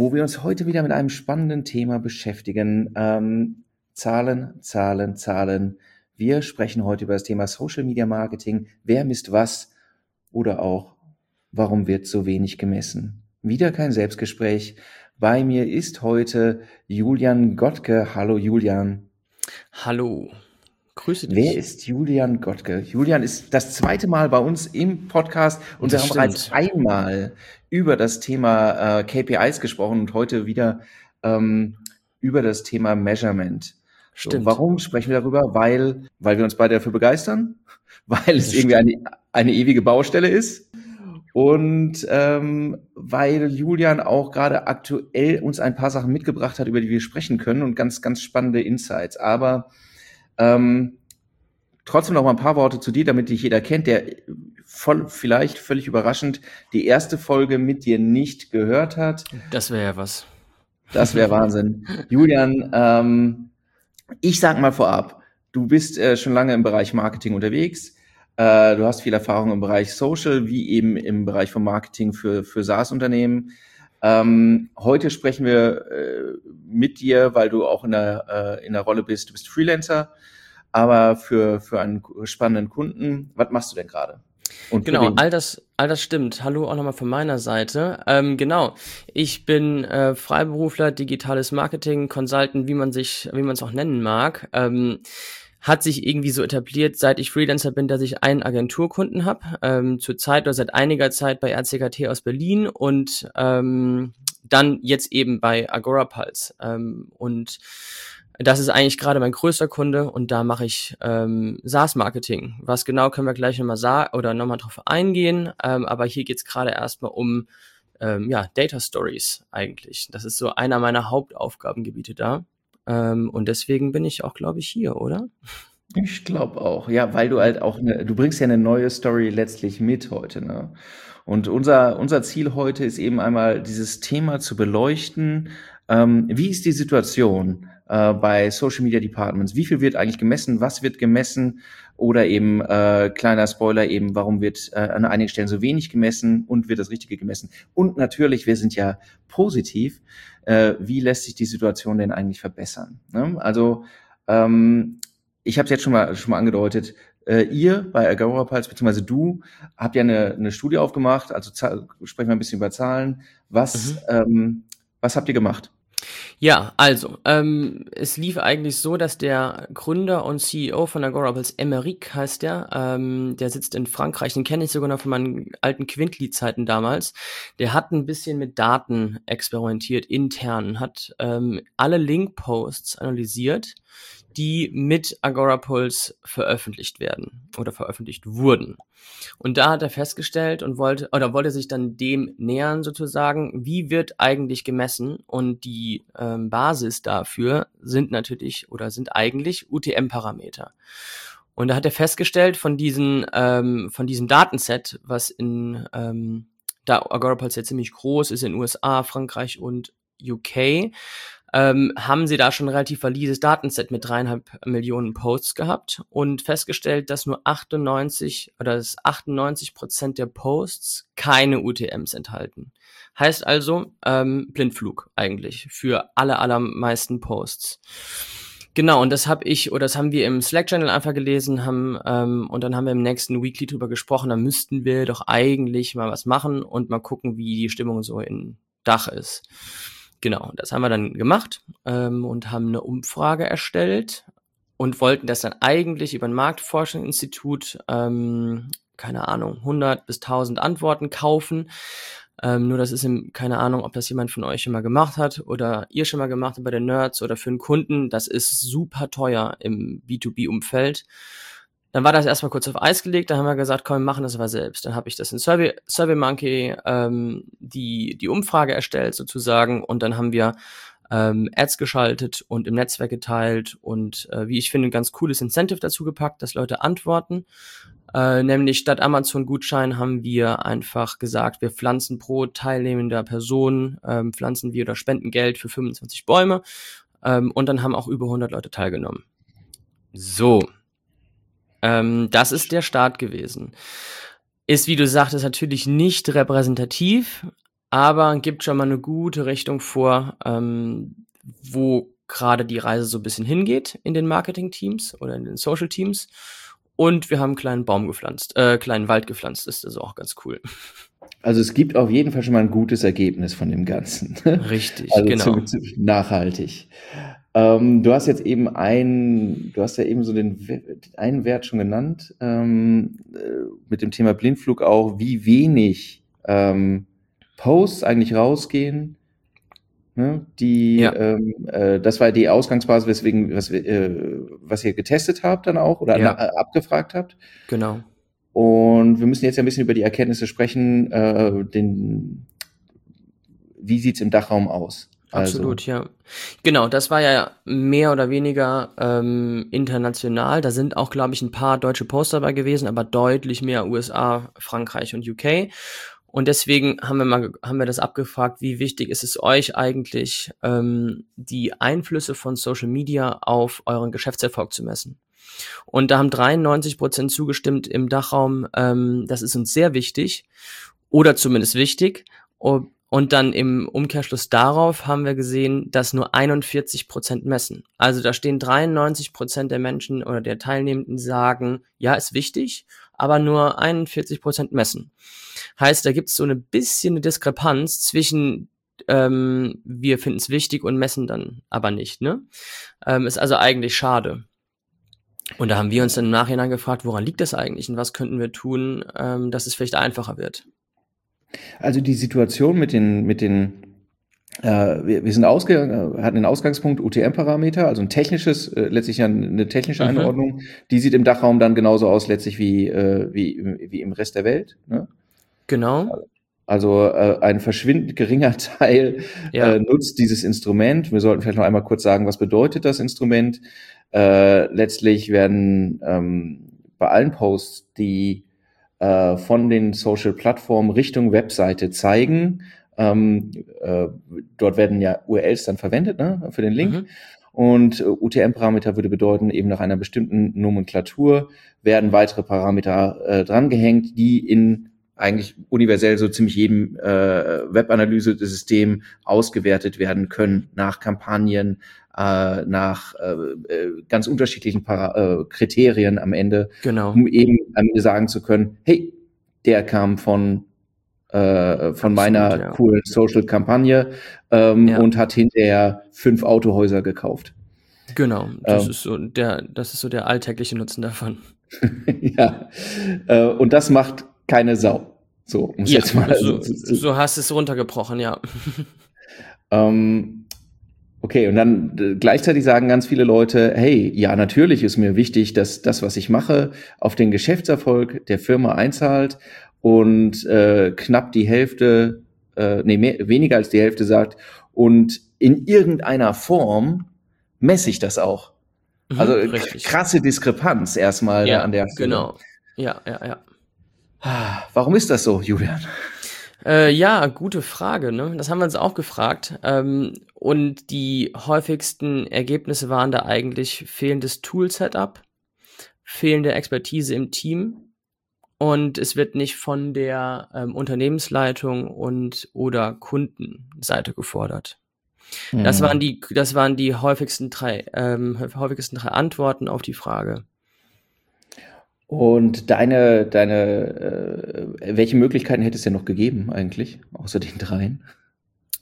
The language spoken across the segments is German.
wo wir uns heute wieder mit einem spannenden Thema beschäftigen. Ähm, Zahlen, Zahlen, Zahlen. Wir sprechen heute über das Thema Social Media Marketing. Wer misst was? Oder auch, warum wird so wenig gemessen? Wieder kein Selbstgespräch. Bei mir ist heute Julian Gottke. Hallo Julian. Hallo. Grüße dich. Wer ist Julian Gottke? Julian ist das zweite Mal bei uns im Podcast und das wir haben bereits einmal über das Thema äh, KPIs gesprochen und heute wieder ähm, über das Thema Measurement. Stimmt. So, warum sprechen wir darüber? Weil, weil wir uns beide dafür begeistern, weil es irgendwie eine, eine ewige Baustelle ist und ähm, weil Julian auch gerade aktuell uns ein paar Sachen mitgebracht hat, über die wir sprechen können und ganz, ganz spannende Insights. Aber ähm, trotzdem noch mal ein paar Worte zu dir, damit dich jeder kennt, der voll, vielleicht völlig überraschend die erste Folge mit dir nicht gehört hat. Das wäre ja was. Das wäre Wahnsinn. Julian, ähm, ich sag mal vorab, du bist äh, schon lange im Bereich Marketing unterwegs. Äh, du hast viel Erfahrung im Bereich Social, wie eben im Bereich von Marketing für, für SaaS-Unternehmen. Ähm, heute sprechen wir äh, mit dir, weil du auch in der, äh, in der Rolle bist. Du bist Freelancer, aber für, für einen spannenden Kunden. Was machst du denn gerade? genau, all das, all das stimmt. Hallo auch nochmal von meiner Seite. Ähm, genau, ich bin äh, Freiberufler, digitales Marketing, Consultant, wie man sich, wie man es auch nennen mag. Ähm, hat sich irgendwie so etabliert, seit ich Freelancer bin, dass ich einen Agenturkunden habe. Ähm, zur Zeit oder seit einiger Zeit bei RCKT aus Berlin und ähm, dann jetzt eben bei Agora Pulse. Ähm, und das ist eigentlich gerade mein größter Kunde und da mache ich ähm, SaaS-Marketing. Was genau können wir gleich nochmal sagen oder nochmal drauf eingehen. Ähm, aber hier geht es gerade erstmal um ähm, ja, Data Stories eigentlich. Das ist so einer meiner Hauptaufgabengebiete da. Ähm, und deswegen bin ich auch, glaube ich, hier, oder? Ich glaube auch, ja, weil du halt auch, ne, du bringst ja eine neue Story letztlich mit heute, ne? Und unser, unser Ziel heute ist eben einmal dieses Thema zu beleuchten. Ähm, wie ist die Situation äh, bei Social Media Departments? Wie viel wird eigentlich gemessen? Was wird gemessen? Oder eben, äh, kleiner Spoiler eben, warum wird äh, an einigen Stellen so wenig gemessen und wird das Richtige gemessen? Und natürlich, wir sind ja positiv äh, wie lässt sich die Situation denn eigentlich verbessern? Ne? Also ähm, ich habe es jetzt schon mal, schon mal angedeutet, äh, ihr bei Agora Pulse, beziehungsweise du, habt ja eine, eine Studie aufgemacht, also sprechen wir ein bisschen über Zahlen. Was, mhm. ähm, was habt ihr gemacht? Ja, also, ähm, es lief eigentlich so, dass der Gründer und CEO von Agorables, Emeric heißt der, ähm, der sitzt in Frankreich, den kenne ich sogar noch von meinen alten Quintly-Zeiten damals. Der hat ein bisschen mit Daten experimentiert, intern, hat ähm, alle Link-Posts analysiert, die mit Agora Pulse veröffentlicht werden oder veröffentlicht wurden. Und da hat er festgestellt und wollte oder wollte sich dann dem nähern sozusagen, wie wird eigentlich gemessen und die ähm, Basis dafür sind natürlich oder sind eigentlich UTM-Parameter. Und da hat er festgestellt von diesen ähm, von diesem Datenset, was in ähm, da Agora Pulse ja ziemlich groß ist in USA, Frankreich und UK, ähm, haben sie da schon relativ valides Datenset mit dreieinhalb Millionen Posts gehabt und festgestellt, dass nur 98 oder dass 98 Prozent der Posts keine UTMs enthalten. Heißt also ähm, Blindflug eigentlich für alle allermeisten Posts. Genau, und das habe ich oder das haben wir im Slack-Channel einfach gelesen, haben ähm, und dann haben wir im nächsten Weekly drüber gesprochen, da müssten wir doch eigentlich mal was machen und mal gucken, wie die Stimmung so in Dach ist. Genau, das haben wir dann gemacht ähm, und haben eine Umfrage erstellt und wollten das dann eigentlich über ein Marktforschungsinstitut, ähm, keine Ahnung, 100 bis 1000 Antworten kaufen. Ähm, nur das ist im, keine Ahnung, ob das jemand von euch schon mal gemacht hat oder ihr schon mal gemacht habt bei den Nerds oder für einen Kunden. Das ist super teuer im B2B-Umfeld. Dann war das erstmal kurz auf Eis gelegt, dann haben wir gesagt, komm, wir machen das aber selbst. Dann habe ich das in Survey, SurveyMonkey ähm, die, die Umfrage erstellt sozusagen und dann haben wir ähm, Ads geschaltet und im Netzwerk geteilt und äh, wie ich finde, ein ganz cooles Incentive dazu gepackt, dass Leute antworten. Äh, nämlich statt Amazon-Gutschein haben wir einfach gesagt, wir pflanzen pro teilnehmender Person, ähm, pflanzen wir oder spenden Geld für 25 Bäume. Ähm, und dann haben auch über 100 Leute teilgenommen. So. Ähm, das ist der Start gewesen. Ist, wie du sagtest, natürlich nicht repräsentativ, aber gibt schon mal eine gute Richtung vor, ähm, wo gerade die Reise so ein bisschen hingeht in den Marketing-Teams oder in den Social-Teams. Und wir haben einen kleinen Baum gepflanzt, äh, kleinen Wald gepflanzt, ist das auch ganz cool. Also es gibt auf jeden Fall schon mal ein gutes Ergebnis von dem Ganzen. Richtig, also genau. nachhaltig. Ähm, du hast jetzt eben ein, du hast ja eben so den einen Wert schon genannt ähm, äh, mit dem Thema Blindflug auch, wie wenig ähm, Posts eigentlich rausgehen. Ne? Die, ja. ähm, äh, das war die Ausgangsbasis, weswegen, was, äh, was ihr getestet habt dann auch oder ja. na, abgefragt habt. Genau. Und wir müssen jetzt ja ein bisschen über die Erkenntnisse sprechen. Äh, den, wie sieht's im Dachraum aus? Also. Absolut, ja. Genau, das war ja mehr oder weniger ähm, international. Da sind auch, glaube ich, ein paar deutsche Poster dabei gewesen, aber deutlich mehr USA, Frankreich und UK. Und deswegen haben wir mal haben wir das abgefragt, wie wichtig ist es euch eigentlich, ähm, die Einflüsse von Social Media auf euren Geschäftserfolg zu messen. Und da haben 93 Prozent zugestimmt im Dachraum, ähm, das ist uns sehr wichtig oder zumindest wichtig. Dann im Umkehrschluss darauf haben wir gesehen, dass nur 41 Prozent messen. Also da stehen 93 Prozent der Menschen oder der Teilnehmenden sagen, ja, ist wichtig, aber nur 41 Prozent messen. Heißt, da gibt es so eine bisschen eine Diskrepanz zwischen ähm, wir finden es wichtig und messen dann aber nicht. Ne? Ähm, ist also eigentlich schade. Und da haben wir uns dann im Nachhinein gefragt, woran liegt das eigentlich und was könnten wir tun, ähm, dass es vielleicht einfacher wird. Also die Situation mit den, mit den äh, wir, wir sind ausgegangen, äh, hatten den Ausgangspunkt UTM-Parameter, also ein technisches, äh, letztlich eine technische mhm. Einordnung. Mhm. Die sieht im Dachraum dann genauso aus, letztlich wie, äh, wie, wie im Rest der Welt. Ne? Genau. Also äh, ein verschwindend geringer Teil ja. äh, nutzt dieses Instrument. Wir sollten vielleicht noch einmal kurz sagen, was bedeutet das Instrument. Äh, letztlich werden ähm, bei allen Posts, die äh, von den Social-Plattformen Richtung Webseite zeigen. Ähm, äh, dort werden ja URLs dann verwendet ne, für den Link. Mhm. Und äh, UTM-Parameter würde bedeuten, eben nach einer bestimmten Nomenklatur werden weitere Parameter äh, drangehängt, die in eigentlich universell so ziemlich jedem äh, Webanalyse-System ausgewertet werden können nach Kampagnen, äh, nach äh, äh, ganz unterschiedlichen Para äh, Kriterien am Ende, genau. um eben am Ende sagen zu können, hey, der kam von äh, von Absolut, meiner ja. coolen Social-Kampagne ähm, ja. und hat hinterher fünf Autohäuser gekauft. Genau, das ähm, ist so der, das ist so der alltägliche Nutzen davon. ja, äh, und das macht keine Sau. So, muss ja, jetzt mal. So, so hast es runtergebrochen, ja. ähm, Okay, und dann äh, gleichzeitig sagen ganz viele Leute, hey, ja, natürlich ist mir wichtig, dass das, was ich mache, auf den Geschäftserfolg der Firma einzahlt und äh, knapp die Hälfte, äh, nee, mehr, weniger als die Hälfte sagt, und in irgendeiner Form messe ich das auch. Mhm, also richtig. krasse Diskrepanz erstmal ja, an der Stelle. Genau. Ja, ja, ja. Warum ist das so, Julian? Äh, ja, gute Frage. Ne? Das haben wir uns auch gefragt. Ähm, und die häufigsten Ergebnisse waren da eigentlich fehlendes Tool-Setup, fehlende Expertise im Team und es wird nicht von der ähm, Unternehmensleitung und oder Kundenseite gefordert. Mhm. Das waren die, das waren die häufigsten drei, ähm, häufigsten drei Antworten auf die Frage. Und deine, deine, äh, welche Möglichkeiten hätte es denn noch gegeben eigentlich, außer den dreien?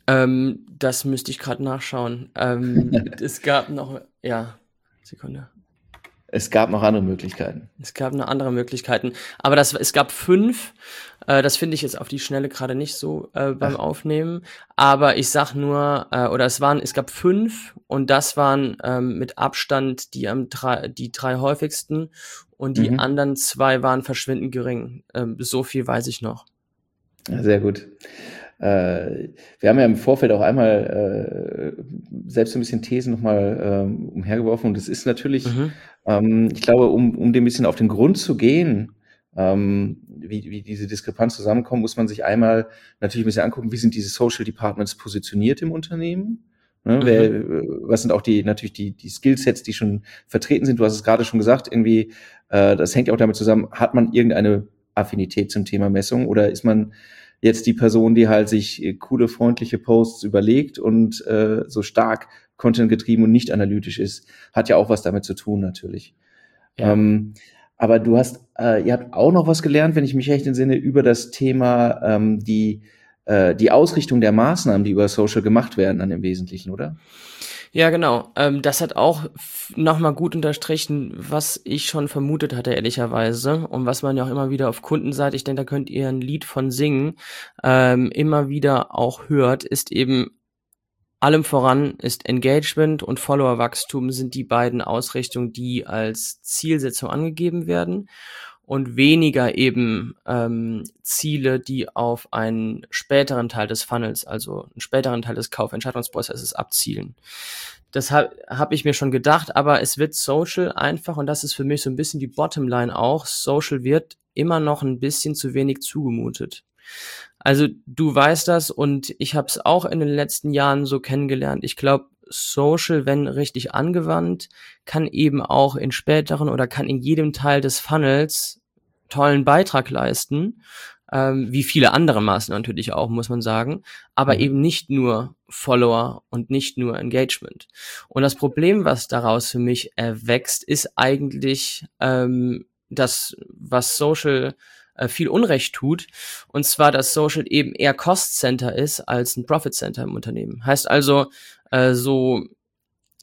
Ähm, das müsste ich gerade nachschauen. Ähm, es gab noch, ja, Sekunde. Es gab noch andere Möglichkeiten. Es gab noch andere Möglichkeiten. Aber das, es gab fünf. Äh, das finde ich jetzt auf die Schnelle gerade nicht so äh, beim Ach. Aufnehmen. Aber ich sag nur, äh, oder es waren, es gab fünf und das waren ähm, mit Abstand die am drei, die drei häufigsten und die mhm. anderen zwei waren verschwindend gering. Ähm, so viel weiß ich noch. sehr gut. Äh, wir haben ja im Vorfeld auch einmal äh, selbst ein bisschen Thesen nochmal ähm, umhergeworfen und es ist natürlich, mhm. ähm, ich glaube, um, um dem ein bisschen auf den Grund zu gehen, ähm, wie, wie diese Diskrepanz zusammenkommt, muss man sich einmal natürlich ein bisschen angucken, wie sind diese Social Departments positioniert im Unternehmen. Ne, mhm. wer, was sind auch die natürlich die die Skillsets, die schon vertreten sind? Du hast es gerade schon gesagt, irgendwie äh, das hängt auch damit zusammen. Hat man irgendeine Affinität zum Thema Messung oder ist man jetzt die Person, die halt sich äh, coole, freundliche Posts überlegt und äh, so stark Content getrieben und nicht analytisch ist, hat ja auch was damit zu tun natürlich. Ja. Ähm, aber du hast, äh, ihr habt auch noch was gelernt, wenn ich mich recht entsinne, über das Thema ähm, die äh, die Ausrichtung der Maßnahmen, die über Social gemacht werden, dann im Wesentlichen, oder? Ja, genau. Ähm, das hat auch nochmal gut unterstrichen, was ich schon vermutet hatte, ehrlicherweise. Und was man ja auch immer wieder auf Kundenseite, ich denke, da könnt ihr ein Lied von singen, ähm, immer wieder auch hört, ist eben allem voran ist Engagement und Followerwachstum sind die beiden Ausrichtungen, die als Zielsetzung angegeben werden und weniger eben ähm, Ziele, die auf einen späteren Teil des Funnels, also einen späteren Teil des Kaufentscheidungsprozesses abzielen. Das habe hab ich mir schon gedacht, aber es wird Social einfach, und das ist für mich so ein bisschen die Bottomline auch, Social wird immer noch ein bisschen zu wenig zugemutet. Also du weißt das und ich habe es auch in den letzten Jahren so kennengelernt. Ich glaube, Social, wenn richtig angewandt, kann eben auch in späteren oder kann in jedem Teil des Funnels tollen Beitrag leisten, ähm, wie viele andere Maßnahmen natürlich auch, muss man sagen, aber mhm. eben nicht nur Follower und nicht nur Engagement. Und das Problem, was daraus für mich erwächst, ist eigentlich ähm, das, was Social äh, viel Unrecht tut, und zwar, dass Social eben eher Cost Center ist als ein Profit Center im Unternehmen. Heißt also, äh, so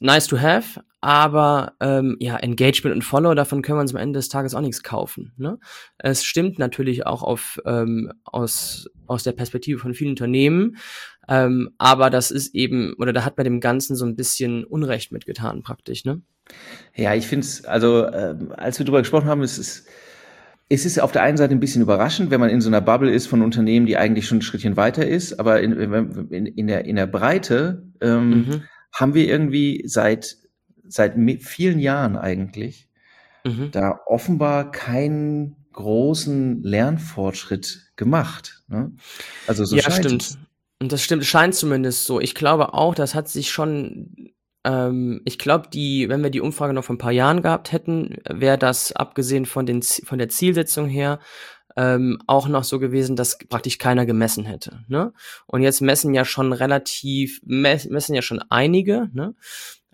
nice to have, aber ähm, ja, Engagement und Follow, davon können wir uns am Ende des Tages auch nichts kaufen. Ne? Es stimmt natürlich auch auf, ähm, aus, aus der Perspektive von vielen Unternehmen, ähm, aber das ist eben, oder da hat bei dem Ganzen so ein bisschen Unrecht mitgetan praktisch. Ne? Ja, ich finde es, also äh, als wir drüber gesprochen haben, ist es es ist auf der einen Seite ein bisschen überraschend, wenn man in so einer Bubble ist von Unternehmen, die eigentlich schon ein Schrittchen weiter ist, aber in, in, in der, in der Breite ähm, mhm haben wir irgendwie seit, seit vielen Jahren eigentlich mhm. da offenbar keinen großen Lernfortschritt gemacht. Ne? Also so ja, stimmt. Es. Und das stimmt, scheint zumindest so. Ich glaube auch, das hat sich schon ähm, ich glaube, die, wenn wir die Umfrage noch vor ein paar Jahren gehabt hätten, wäre das abgesehen von den von der Zielsetzung her ähm, auch noch so gewesen, dass praktisch keiner gemessen hätte. Ne? Und jetzt messen ja schon relativ, messen ja schon einige. Ne? Mhm.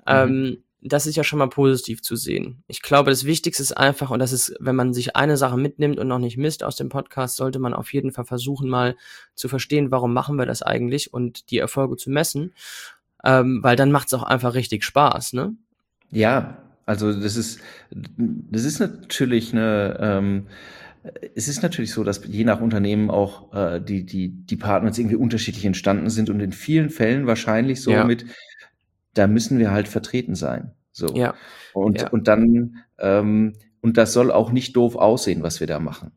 Ähm, das ist ja schon mal positiv zu sehen. Ich glaube, das Wichtigste ist einfach, und das ist, wenn man sich eine Sache mitnimmt und noch nicht misst aus dem Podcast, sollte man auf jeden Fall versuchen, mal zu verstehen, warum machen wir das eigentlich und die Erfolge zu messen. Ähm, weil dann macht es auch einfach richtig Spaß, ne? Ja, also das ist, das ist natürlich eine, ähm, es ist natürlich so, dass je nach Unternehmen auch äh, die, die Departments irgendwie unterschiedlich entstanden sind und in vielen Fällen wahrscheinlich so ja. mit, da müssen wir halt vertreten sein. So. Ja. Und, ja. und dann, ähm, und das soll auch nicht doof aussehen, was wir da machen.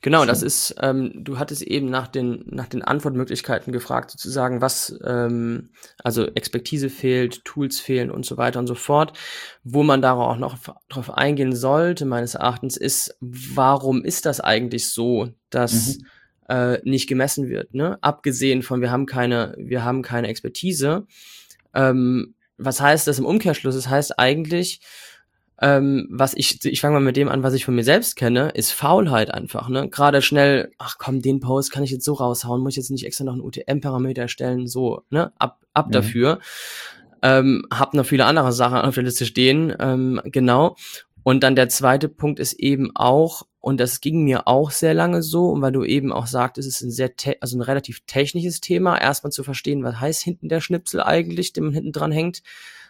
Genau, das ist, ähm, du hattest eben nach den, nach den Antwortmöglichkeiten gefragt, sozusagen, was, ähm, also Expertise fehlt, Tools fehlen und so weiter und so fort. Wo man darauf auch noch drauf eingehen sollte, meines Erachtens, ist, warum ist das eigentlich so, dass mhm. äh, nicht gemessen wird? Ne? Abgesehen von, wir haben keine, wir haben keine Expertise. Ähm, was heißt das im Umkehrschluss? Das heißt eigentlich, ähm, was ich, ich fange mal mit dem an, was ich von mir selbst kenne, ist Faulheit einfach, ne? Gerade schnell, ach komm, den Post kann ich jetzt so raushauen, muss ich jetzt nicht extra noch einen UTM-Parameter erstellen, so, ne? Ab, ab mhm. dafür. Ähm, hab noch viele andere Sachen auf der Liste stehen, ähm, genau. Und dann der zweite Punkt ist eben auch, und das ging mir auch sehr lange so, und weil du eben auch sagtest, es ist ein sehr, also ein relativ technisches Thema, erstmal zu verstehen, was heißt hinten der Schnipsel eigentlich, den man hinten dran hängt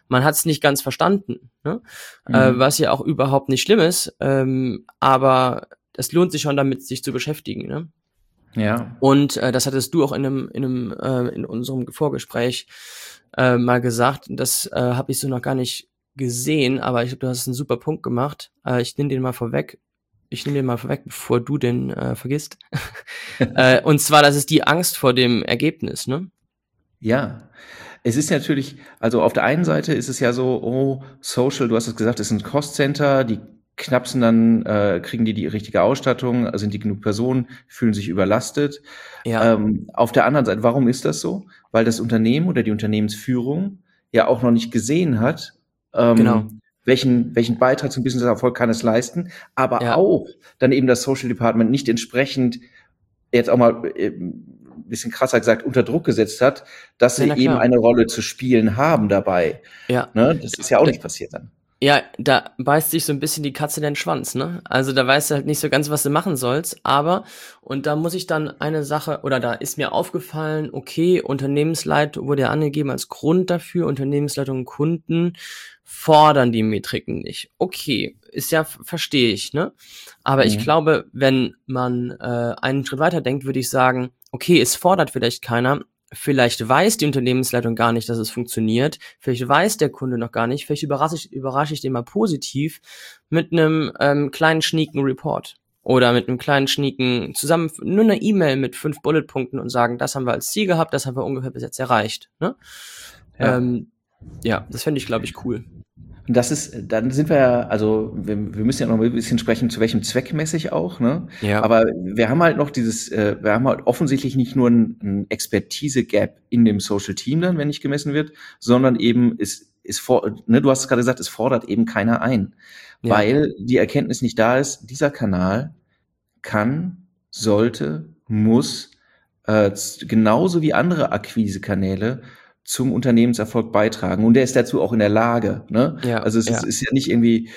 man hat es nicht ganz verstanden, ne? Äh, mhm. äh, was ja auch überhaupt nicht schlimm ist, ähm, aber es lohnt sich schon damit, sich zu beschäftigen. Ne? Ja. Und äh, das hattest du auch in einem, in einem, äh, in unserem Vorgespräch äh, mal gesagt. Das äh, habe ich so noch gar nicht gesehen, aber ich glaube, du hast einen super Punkt gemacht. Äh, ich nehme den mal vorweg. ich nehme den mal vorweg, bevor du den äh, vergisst. äh, und zwar, das ist die Angst vor dem Ergebnis, ne? Ja. Es ist natürlich, also auf der einen Seite ist es ja so, oh, Social, du hast es gesagt, ist ein Cost-Center, die knapsen dann, äh, kriegen die die richtige Ausstattung, sind die genug Personen, fühlen sich überlastet. Ja. Ähm, auf der anderen Seite, warum ist das so? Weil das Unternehmen oder die Unternehmensführung ja auch noch nicht gesehen hat, ähm, genau. welchen, welchen Beitrag zum Business-Erfolg kann es leisten, aber ja. auch dann eben das Social Department nicht entsprechend jetzt auch mal äh, ein bisschen krasser gesagt unter Druck gesetzt hat, dass sie ja, eben eine Rolle zu spielen haben dabei. Ja. Ne? Das ist ja auch nicht passiert dann. Ja, da beißt sich so ein bisschen die Katze den Schwanz, ne? Also da weißt du halt nicht so ganz, was du machen sollst, aber, und da muss ich dann eine Sache, oder da ist mir aufgefallen, okay, Unternehmensleitung wurde ja angegeben als Grund dafür, Unternehmensleitung und Kunden fordern die Metriken nicht. Okay, ist ja, verstehe ich, ne? Aber mhm. ich glaube, wenn man äh, einen Schritt weiter denkt, würde ich sagen, okay, es fordert vielleicht keiner, Vielleicht weiß die Unternehmensleitung gar nicht, dass es funktioniert. Vielleicht weiß der Kunde noch gar nicht. Vielleicht überrasche ich, überrasche ich den mal positiv mit einem ähm, kleinen schnieken Report oder mit einem kleinen schnieken zusammen nur eine E-Mail mit fünf Bulletpunkten und sagen, das haben wir als Ziel gehabt, das haben wir ungefähr bis jetzt erreicht. Ne? Ja. Ähm, ja, das fände ich, glaube ich, cool. Und das ist, dann sind wir ja, also wir, wir müssen ja noch ein bisschen sprechen, zu welchem Zweck mäßig auch, ne? Ja. Aber wir haben halt noch dieses, äh, wir haben halt offensichtlich nicht nur ein, ein Expertise-Gap in dem Social Team dann, wenn nicht gemessen wird, sondern eben ist, ist vor, ne, du hast es gerade gesagt, es fordert eben keiner ein. Ja. Weil die Erkenntnis nicht da ist, dieser Kanal kann, sollte, muss äh, genauso wie andere Akquise-Kanäle zum Unternehmenserfolg beitragen. Und der ist dazu auch in der Lage. Ne? Ja, also es ja. Ist, ist ja nicht irgendwie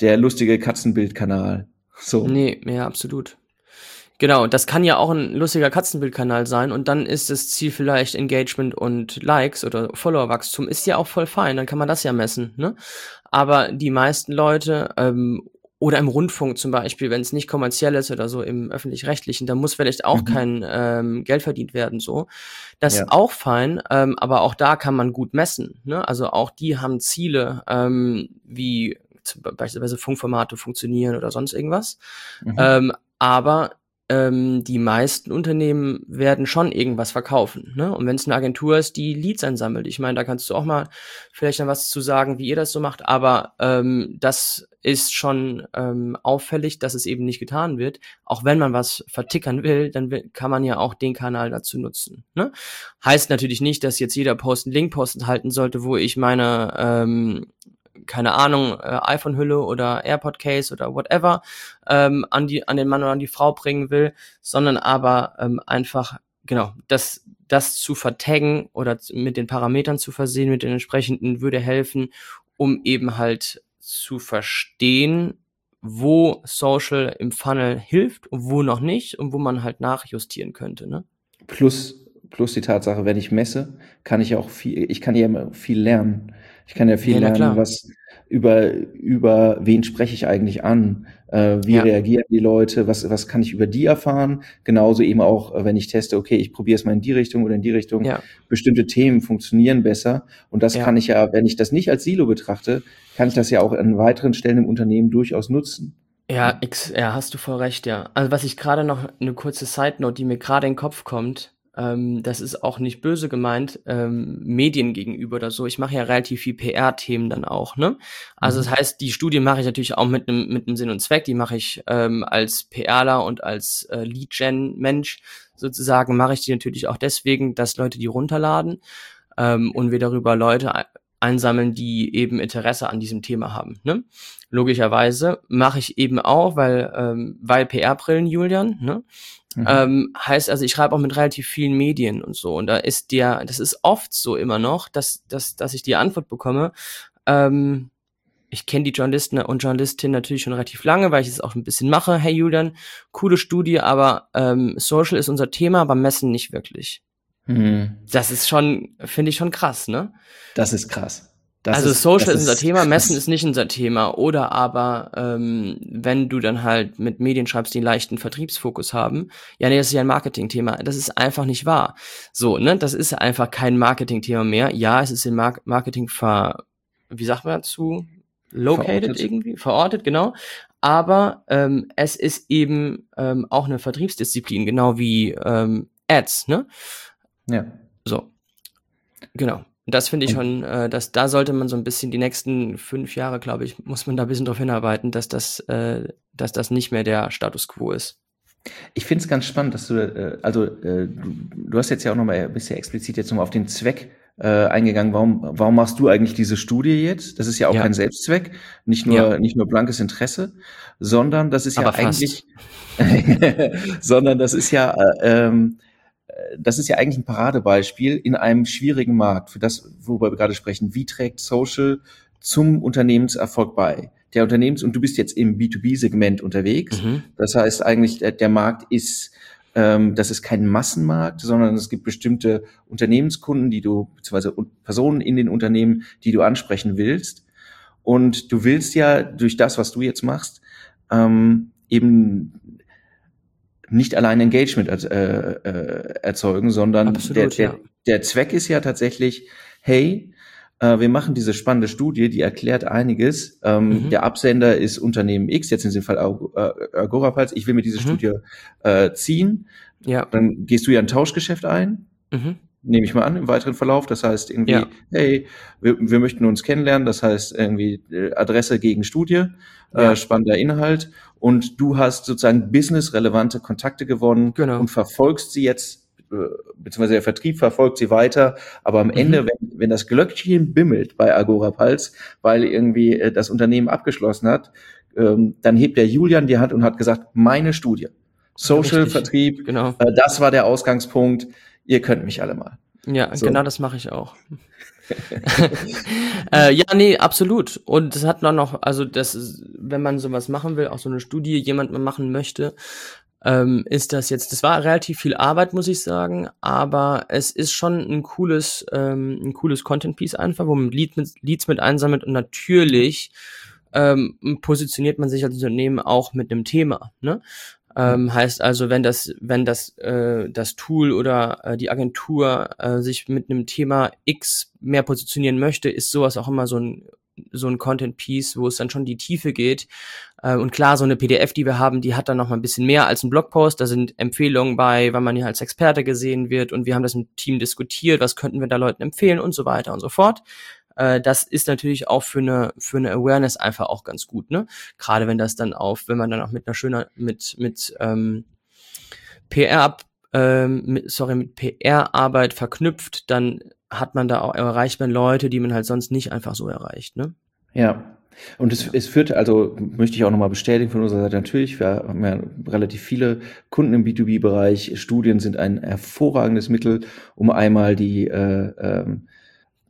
der lustige Katzenbildkanal. So. Nee, ja, absolut. Genau, das kann ja auch ein lustiger Katzenbildkanal sein und dann ist das Ziel vielleicht Engagement und Likes oder Followerwachstum, ist ja auch voll fein, dann kann man das ja messen, ne? Aber die meisten Leute ähm, oder im Rundfunk zum Beispiel, wenn es nicht kommerziell ist oder so im öffentlich-rechtlichen, da muss vielleicht auch mhm. kein ähm, Geld verdient werden, so. Das ja. ist auch fein, ähm, aber auch da kann man gut messen. Ne? Also auch die haben Ziele, ähm, wie beispielsweise Funkformate funktionieren oder sonst irgendwas. Mhm. Ähm, aber ähm, die meisten Unternehmen werden schon irgendwas verkaufen. Ne? Und wenn es eine Agentur ist, die Leads einsammelt, ich meine, da kannst du auch mal vielleicht dann was zu sagen, wie ihr das so macht, aber ähm, das ist schon ähm, auffällig, dass es eben nicht getan wird. Auch wenn man was vertickern will, dann will, kann man ja auch den Kanal dazu nutzen. Ne? Heißt natürlich nicht, dass jetzt jeder Post einen Linkpost halten sollte, wo ich meine ähm, keine Ahnung, äh, iPhone-Hülle oder AirPod-Case oder whatever ähm, an, die, an den Mann oder an die Frau bringen will, sondern aber ähm, einfach, genau, das, das zu vertaggen oder mit den Parametern zu versehen, mit den entsprechenden, würde helfen, um eben halt zu verstehen, wo Social im Funnel hilft und wo noch nicht und wo man halt nachjustieren könnte. Ne? Plus, plus die Tatsache, wenn ich messe, kann ich auch viel, ich kann ja immer viel lernen. Ich kann ja viel ja, lernen, was über, über wen spreche ich eigentlich an? Äh, wie ja. reagieren die Leute? Was, was kann ich über die erfahren? Genauso eben auch, äh, wenn ich teste, okay, ich probiere es mal in die Richtung oder in die Richtung. Ja. Bestimmte Themen funktionieren besser. Und das kann ich ja, wenn ich das nicht als Silo betrachte, kann ich das ja auch an weiteren Stellen im Unternehmen durchaus nutzen. Ja, X, ja, hast du voll recht, ja. Also was ich gerade noch eine kurze Side Note, die mir gerade in den Kopf kommt, ähm, das ist auch nicht böse gemeint, ähm, Medien gegenüber oder so. Ich mache ja relativ viel PR-Themen dann auch, ne? Also mhm. das heißt, die Studie mache ich natürlich auch mit einem mit einem Sinn und Zweck. Die mache ich ähm, als PRler und als äh, Lead-Gen-Mensch sozusagen, mache ich die natürlich auch deswegen, dass Leute die runterladen ähm, und wir darüber Leute einsammeln, die eben Interesse an diesem Thema haben. Ne? Logischerweise mache ich eben auch, weil, ähm, weil PR-Brillen, Julian, ne? Mhm. Ähm, heißt also, ich schreibe auch mit relativ vielen Medien und so. Und da ist der, das ist oft so immer noch, dass, dass, dass ich die Antwort bekomme. Ähm, ich kenne die Journalisten und Journalistinnen natürlich schon relativ lange, weil ich es auch ein bisschen mache. Hey Julian, coole Studie, aber ähm, Social ist unser Thema, aber Messen nicht wirklich. Mhm. Das ist schon, finde ich schon krass, ne? Das ist krass. Das also ist, Social ist unser Thema, Messen ist nicht unser Thema. Oder aber, ähm, wenn du dann halt mit Medien schreibst, die einen leichten Vertriebsfokus haben, ja, nee, das ist ja ein Marketingthema. Das ist einfach nicht wahr. So, ne, das ist einfach kein Marketingthema mehr. Ja, es ist im Mar Marketing ver, wie sagt man dazu? Located verortet. irgendwie, verortet, genau. aber ähm, es ist eben ähm, auch eine Vertriebsdisziplin, genau wie ähm, Ads, ne? Ja. So. Genau. Das finde ich schon, äh, dass da sollte man so ein bisschen die nächsten fünf Jahre, glaube ich, muss man da ein bisschen darauf hinarbeiten, dass das, äh, dass das nicht mehr der Status quo ist. Ich finde es ganz spannend, dass du, äh, also äh, du, du hast jetzt ja auch nochmal ein bisschen explizit jetzt nochmal auf den Zweck äh, eingegangen. Warum, warum machst du eigentlich diese Studie jetzt? Das ist ja auch ja. kein Selbstzweck, nicht nur, ja. nicht nur blankes Interesse, sondern das ist ja Aber eigentlich, sondern das ist ja, äh, ähm, das ist ja eigentlich ein Paradebeispiel in einem schwierigen Markt, für das, worüber wir gerade sprechen. Wie trägt Social zum Unternehmenserfolg bei? Der Unternehmens- und du bist jetzt im B2B-Segment unterwegs. Mhm. Das heißt eigentlich, der, der Markt ist, ähm, das ist kein Massenmarkt, sondern es gibt bestimmte Unternehmenskunden, die du, beziehungsweise Personen in den Unternehmen, die du ansprechen willst. Und du willst ja durch das, was du jetzt machst, ähm, eben nicht allein Engagement äh, äh, erzeugen, sondern Absolut, der, der, ja. der Zweck ist ja tatsächlich, hey, äh, wir machen diese spannende Studie, die erklärt einiges. Ähm, mhm. Der Absender ist Unternehmen X, jetzt in diesem Fall äh, Agorapals. Ich will mir diese mhm. Studie äh, ziehen. Ja. Dann gehst du ja ein Tauschgeschäft ein. Mhm. Nehme ich mal an, im weiteren Verlauf. Das heißt irgendwie, ja. hey, wir, wir möchten uns kennenlernen. Das heißt irgendwie äh, Adresse gegen Studie, äh, ja. äh, spannender Inhalt. Und du hast sozusagen businessrelevante Kontakte gewonnen genau. und verfolgst sie jetzt äh, beziehungsweise der Vertrieb verfolgt sie weiter, aber am mhm. Ende, wenn, wenn das Glöckchen bimmelt bei Agora Pulse, weil irgendwie das Unternehmen abgeschlossen hat, ähm, dann hebt der Julian die Hand und hat gesagt, meine Studie, Social Richtig. Vertrieb, genau. Äh, das war der Ausgangspunkt, ihr könnt mich alle mal. Ja, so. genau das mache ich auch. äh, ja, nee, absolut. Und das hat noch, also das, ist, wenn man sowas machen will, auch so eine Studie jemand mal machen möchte, ähm, ist das jetzt, das war relativ viel Arbeit, muss ich sagen, aber es ist schon ein cooles, ähm, ein cooles Content-Piece einfach, wo man Lead mit, Leads mit einsammelt und natürlich ähm, positioniert man sich als Unternehmen auch mit einem Thema. Ne? Ähm, heißt also, wenn das, wenn das, äh, das Tool oder äh, die Agentur äh, sich mit einem Thema X mehr positionieren möchte, ist sowas auch immer so ein so ein Content-Piece, wo es dann schon die Tiefe geht. Äh, und klar, so eine PDF, die wir haben, die hat dann noch mal ein bisschen mehr als ein Blogpost. Da sind Empfehlungen bei, weil man hier als Experte gesehen wird. Und wir haben das im Team diskutiert, was könnten wir da Leuten empfehlen und so weiter und so fort. Äh, das ist natürlich auch für eine, für eine Awareness einfach auch ganz gut, ne? Gerade wenn das dann auf, wenn man dann auch mit einer schöner, mit, mit ähm, PR ab, ähm, mit, sorry, mit PR-Arbeit verknüpft, dann hat man da auch, erreicht man Leute, die man halt sonst nicht einfach so erreicht, ne? Ja. Und es, es führt, also möchte ich auch nochmal bestätigen von unserer Seite natürlich, wir haben ja relativ viele Kunden im B2B-Bereich. Studien sind ein hervorragendes Mittel, um einmal die äh, ähm,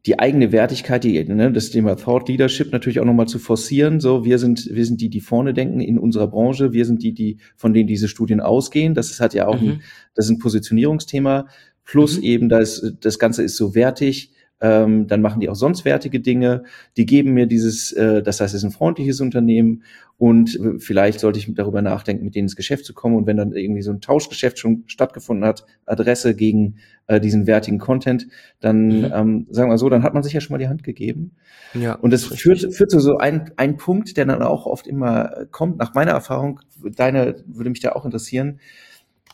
die eigene Wertigkeit, die, ne, das Thema Thought Leadership natürlich auch nochmal zu forcieren. So, wir sind, wir sind die, die vorne denken in unserer Branche. Wir sind die, die, von denen diese Studien ausgehen. Das ist halt ja auch mhm. ein, das ist ein Positionierungsthema. Plus mhm. eben, das, das Ganze ist so wertig. Ähm, dann machen die auch sonst wertige Dinge. Die geben mir dieses, äh, das heißt, es ist ein freundliches Unternehmen und vielleicht sollte ich darüber nachdenken, mit denen ins Geschäft zu kommen. Und wenn dann irgendwie so ein Tauschgeschäft schon stattgefunden hat, Adresse gegen äh, diesen wertigen Content, dann mhm. ähm, sagen wir so, dann hat man sich ja schon mal die Hand gegeben. Ja, und das führt, führt zu so ein, ein Punkt, der dann auch oft immer kommt. Nach meiner Erfahrung, deine würde mich da auch interessieren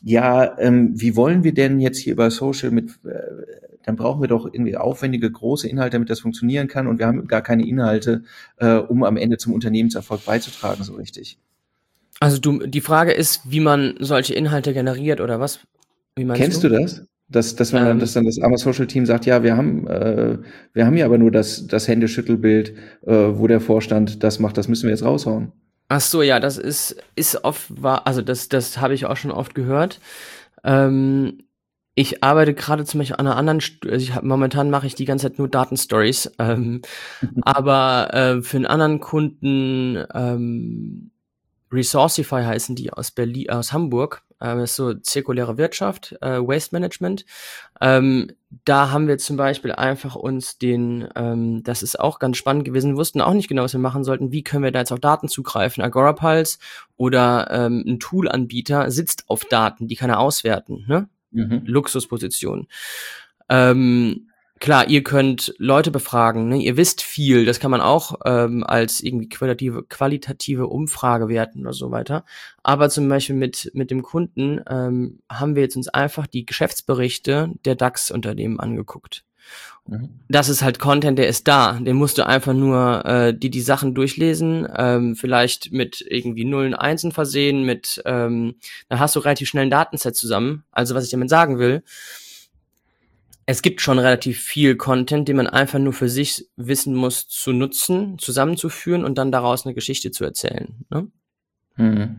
ja, ähm, wie wollen wir denn jetzt hier über Social mit, äh, dann brauchen wir doch irgendwie aufwendige, große Inhalte, damit das funktionieren kann und wir haben gar keine Inhalte, äh, um am Ende zum Unternehmenserfolg beizutragen, so richtig. Also du, die Frage ist, wie man solche Inhalte generiert oder was? Kennst du? du das? Dass, dass man ähm, dass dann das Armor Social Team sagt, ja, wir haben, äh, wir haben ja aber nur das, das Händeschüttelbild, äh, wo der Vorstand das macht, das müssen wir jetzt raushauen. Ach so, ja, das ist, ist oft war, also das, das habe ich auch schon oft gehört. Ähm, ich arbeite gerade zum Beispiel an einer anderen, also ich hab, momentan mache ich die ganze Zeit nur Datenstories, ähm, aber äh, für einen anderen Kunden ähm, Resourcify heißen die aus Berlin, aus Hamburg. Ähm, ist so zirkuläre Wirtschaft, äh, Waste Management. Ähm, da haben wir zum Beispiel einfach uns den, ähm, das ist auch ganz spannend gewesen, wussten auch nicht genau, was wir machen sollten. Wie können wir da jetzt auf Daten zugreifen? Agorapulse oder ähm, ein Toolanbieter sitzt auf Daten, die kann er auswerten, ne? Mhm. Luxusposition. Ähm, klar, ihr könnt Leute befragen, ne? ihr wisst viel, das kann man auch ähm, als irgendwie qualitative, qualitative Umfrage werten oder so weiter. Aber zum Beispiel mit, mit dem Kunden ähm, haben wir jetzt uns einfach die Geschäftsberichte der DAX-Unternehmen angeguckt. Mhm. Das ist halt Content, der ist da. Den musst du einfach nur äh, die die Sachen durchlesen, ähm, vielleicht mit irgendwie Nullen, Einsen versehen, mit ähm, dann hast du relativ schnell ein Datenset zusammen. Also was ich damit sagen will, es gibt schon relativ viel Content, den man einfach nur für sich wissen muss zu nutzen, zusammenzuführen und dann daraus eine Geschichte zu erzählen. Ne? Mhm.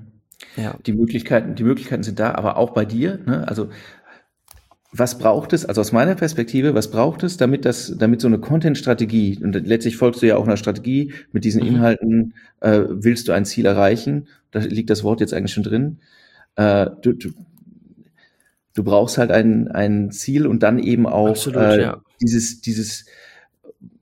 Ja. Die Möglichkeiten, die Möglichkeiten sind da, aber auch bei dir. Ne? Also was braucht es, also aus meiner Perspektive, was braucht es, damit das, damit so eine Content-Strategie, und letztlich folgst du ja auch einer Strategie, mit diesen mhm. Inhalten äh, willst du ein Ziel erreichen, da liegt das Wort jetzt eigentlich schon drin. Äh, du, du, du brauchst halt ein, ein Ziel und dann eben auch Absolut, äh, ja. dieses, dieses,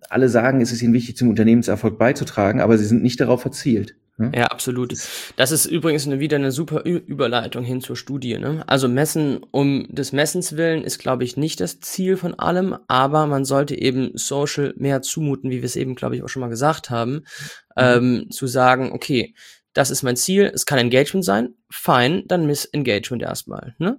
alle sagen, es ist ihnen wichtig, zum Unternehmenserfolg beizutragen, aber sie sind nicht darauf verzielt. Ne? Ja, absolut. Das ist übrigens eine, wieder eine super Überleitung hin zur Studie. Ne? Also Messen um des Messens willen ist, glaube ich, nicht das Ziel von allem, aber man sollte eben Social mehr zumuten, wie wir es eben, glaube ich, auch schon mal gesagt haben, mhm. ähm, zu sagen, okay, das ist mein Ziel, es kann Engagement sein, fein, dann miss Engagement erstmal. Ne?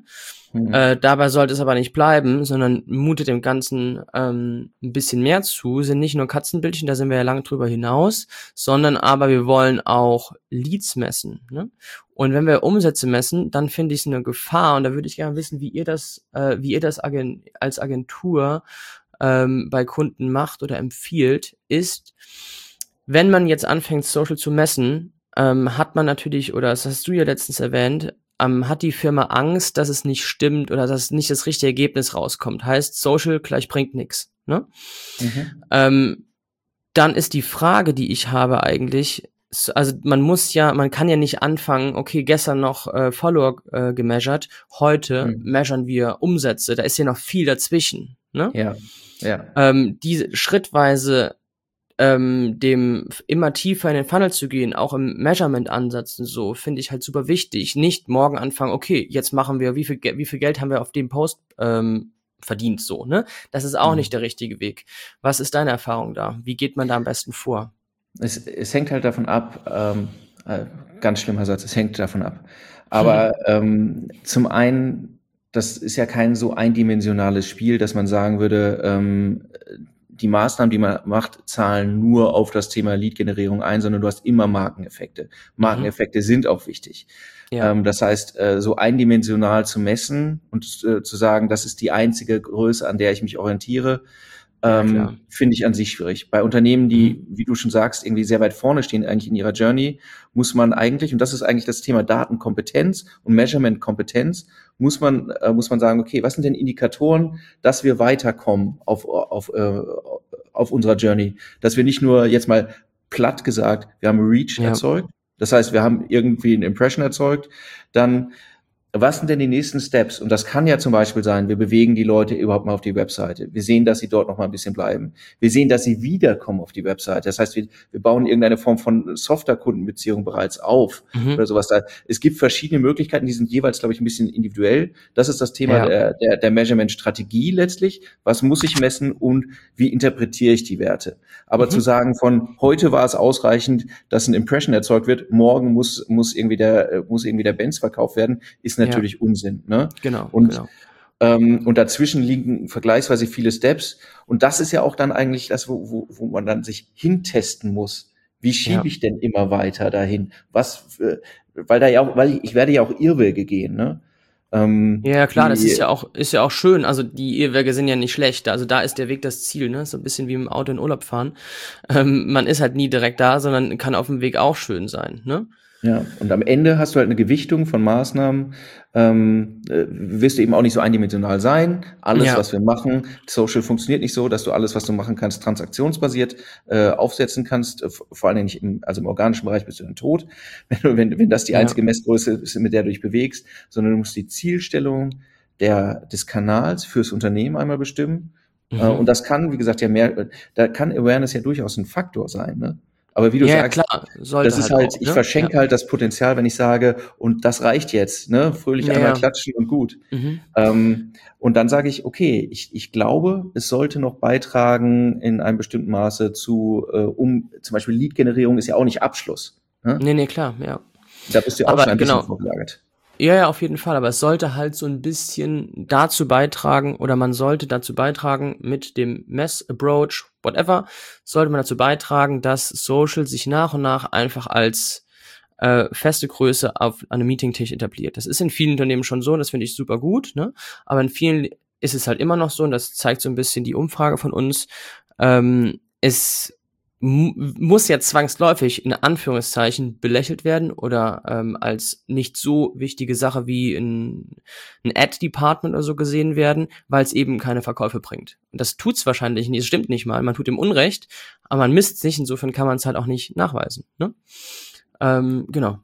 Mhm. Äh, dabei sollte es aber nicht bleiben, sondern mutet dem Ganzen ähm, ein bisschen mehr zu, sind nicht nur Katzenbildchen, da sind wir ja lange drüber hinaus, sondern aber wir wollen auch Leads messen. Ne? Und wenn wir Umsätze messen, dann finde ich es eine Gefahr und da würde ich gerne wissen, wie ihr das, äh, wie ihr das Agent als Agentur ähm, bei Kunden macht oder empfiehlt, ist, wenn man jetzt anfängt, Social zu messen, ähm, hat man natürlich, oder das hast du ja letztens erwähnt, ähm, hat die Firma Angst, dass es nicht stimmt oder dass nicht das richtige Ergebnis rauskommt. Heißt, Social gleich bringt nichts. Ne? Mhm. Ähm, dann ist die Frage, die ich habe eigentlich, also man muss ja, man kann ja nicht anfangen, okay, gestern noch äh, Follower äh, gemeasured, heute mhm. measuren wir Umsätze, da ist ja noch viel dazwischen. Ne? Ja. Ja. Ähm, diese schrittweise ähm, dem immer tiefer in den Funnel zu gehen, auch im Measurement-Ansatz und so, finde ich halt super wichtig. Nicht morgen anfangen, okay, jetzt machen wir, wie viel, wie viel Geld haben wir auf dem Post ähm, verdient, so, ne? Das ist auch mhm. nicht der richtige Weg. Was ist deine Erfahrung da? Wie geht man da am besten vor? Es, es hängt halt davon ab, ähm, äh, ganz schlimmer Satz, es hängt davon ab. Aber mhm. ähm, zum einen, das ist ja kein so eindimensionales Spiel, dass man sagen würde, ähm, die Maßnahmen, die man macht, zahlen nur auf das Thema Lead-Generierung ein, sondern du hast immer Markeneffekte. Markeneffekte mhm. sind auch wichtig. Ja. Ähm, das heißt, äh, so eindimensional zu messen und äh, zu sagen, das ist die einzige Größe, an der ich mich orientiere, ähm, ja, finde ich an sich schwierig. Bei Unternehmen, die, mhm. wie du schon sagst, irgendwie sehr weit vorne stehen eigentlich in ihrer Journey, muss man eigentlich, und das ist eigentlich das Thema Datenkompetenz und Measurement-Kompetenz, muss man, äh, muss man sagen, okay, was sind denn Indikatoren, dass wir weiterkommen auf, auf, äh, auf unserer Journey? Dass wir nicht nur jetzt mal platt gesagt, wir haben Reach ja. erzeugt, das heißt, wir haben irgendwie ein Impression erzeugt, dann was sind denn die nächsten Steps? Und das kann ja zum Beispiel sein, wir bewegen die Leute überhaupt mal auf die Webseite. Wir sehen, dass sie dort noch mal ein bisschen bleiben. Wir sehen, dass sie wiederkommen auf die Webseite. Das heißt, wir, wir bauen irgendeine Form von Software-Kundenbeziehung bereits auf mhm. oder sowas. Da, es gibt verschiedene Möglichkeiten, die sind jeweils, glaube ich, ein bisschen individuell. Das ist das Thema ja. der, der, der Measurement-Strategie letztlich. Was muss ich messen und wie interpretiere ich die Werte? Aber mhm. zu sagen, von heute war es ausreichend, dass ein Impression erzeugt wird, morgen muss, muss irgendwie der, muss irgendwie der Benz verkauft werden, ist natürlich ja. Unsinn. Ne? Genau. Und, genau. Ähm, und dazwischen liegen vergleichsweise viele Steps. Und das ist ja auch dann eigentlich das, wo, wo, wo man dann sich hintesten muss. Wie schiebe ja. ich denn immer weiter dahin? Was, äh, weil da ja auch, weil ich, ich werde ja auch Irrwege gehen, ne? Ähm, ja, klar, das ist ja auch, ist ja auch schön. Also die Irrwege sind ja nicht schlecht. Also da ist der Weg das Ziel, ne? So ein bisschen wie im Auto in Urlaub fahren. Ähm, man ist halt nie direkt da, sondern kann auf dem Weg auch schön sein, ne? Ja, und am Ende hast du halt eine Gewichtung von Maßnahmen. Ähm, äh, wirst du eben auch nicht so eindimensional sein. Alles, ja. was wir machen, Social funktioniert nicht so, dass du alles, was du machen kannst, transaktionsbasiert äh, aufsetzen kannst. Äh, vor allen Dingen nicht im, also im organischen Bereich bist du dann tot, wenn, du, wenn, wenn das die einzige ja. Messgröße ist, mit der du dich bewegst, sondern du musst die Zielstellung der, des Kanals fürs Unternehmen einmal bestimmen. Mhm. Äh, und das kann, wie gesagt, ja mehr, da kann Awareness ja durchaus ein Faktor sein. Ne? Aber wie du Ja, sagst, klar, sollte das ist halt halt, auch, ich ne? verschenke Ja. halt das Potenzial, wenn ich sage, und das reicht jetzt, ne? Fröhlich Ja, einmal klatschen und gut. Mhm. Ähm, und dann sage ich, okay, ich, ich glaube, es sollte noch beitragen in einem bestimmten Maße zu, äh, um zum Beispiel Lead-Generierung ist ja auch nicht Abschluss. Ne? Nee, nee, klar, ja. Da bist du ja auch Aber schon ein genau. bisschen vorgelagert. Ja, ja, auf jeden Fall. Aber es sollte halt so ein bisschen dazu beitragen, oder man sollte dazu beitragen, mit dem Mess-Approach, whatever, sollte man dazu beitragen, dass Social sich nach und nach einfach als äh, feste Größe auf einem Meetingtisch etabliert. Das ist in vielen Unternehmen schon so, das finde ich super gut, ne? Aber in vielen ist es halt immer noch so, und das zeigt so ein bisschen die Umfrage von uns, ähm, es muss ja zwangsläufig in Anführungszeichen belächelt werden oder ähm, als nicht so wichtige Sache wie ein, ein Ad-Department oder so gesehen werden, weil es eben keine Verkäufe bringt. Und das tut's wahrscheinlich nicht, es stimmt nicht mal, man tut ihm Unrecht, aber man misst nicht, insofern kann man es halt auch nicht nachweisen. Ne? Ähm, genau.